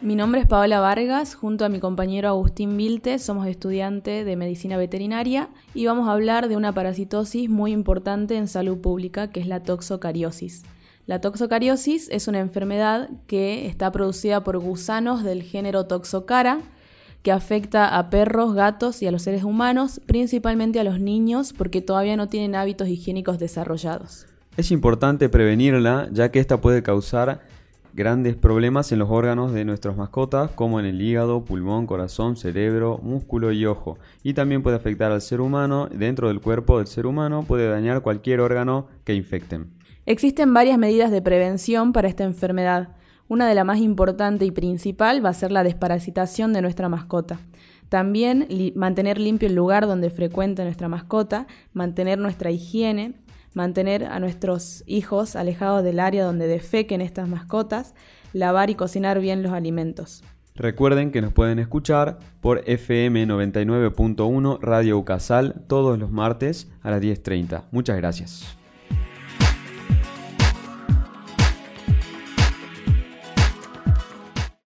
Mi nombre es Paola Vargas, junto a mi compañero Agustín Vilte somos estudiantes de medicina veterinaria y vamos a hablar de una parasitosis muy importante en salud pública que es la toxocariosis. La toxocariosis es una enfermedad que está producida por gusanos del género Toxocara que afecta a perros, gatos y a los seres humanos, principalmente a los niños porque todavía no tienen hábitos higiénicos desarrollados. Es importante prevenirla ya que esta puede causar grandes problemas en los órganos de nuestras mascotas, como en el hígado, pulmón, corazón, cerebro, músculo y ojo. Y también puede afectar al ser humano, dentro del cuerpo del ser humano puede dañar cualquier órgano que infecten. Existen varias medidas de prevención para esta enfermedad. Una de las más importantes y principal va a ser la desparasitación de nuestra mascota. También mantener limpio el lugar donde frecuenta nuestra mascota, mantener nuestra higiene, mantener a nuestros hijos alejados del área donde defequen estas mascotas, lavar y cocinar bien los alimentos. Recuerden que nos pueden escuchar por FM 99.1 Radio Ucasal todos los martes a las 10.30. Muchas gracias.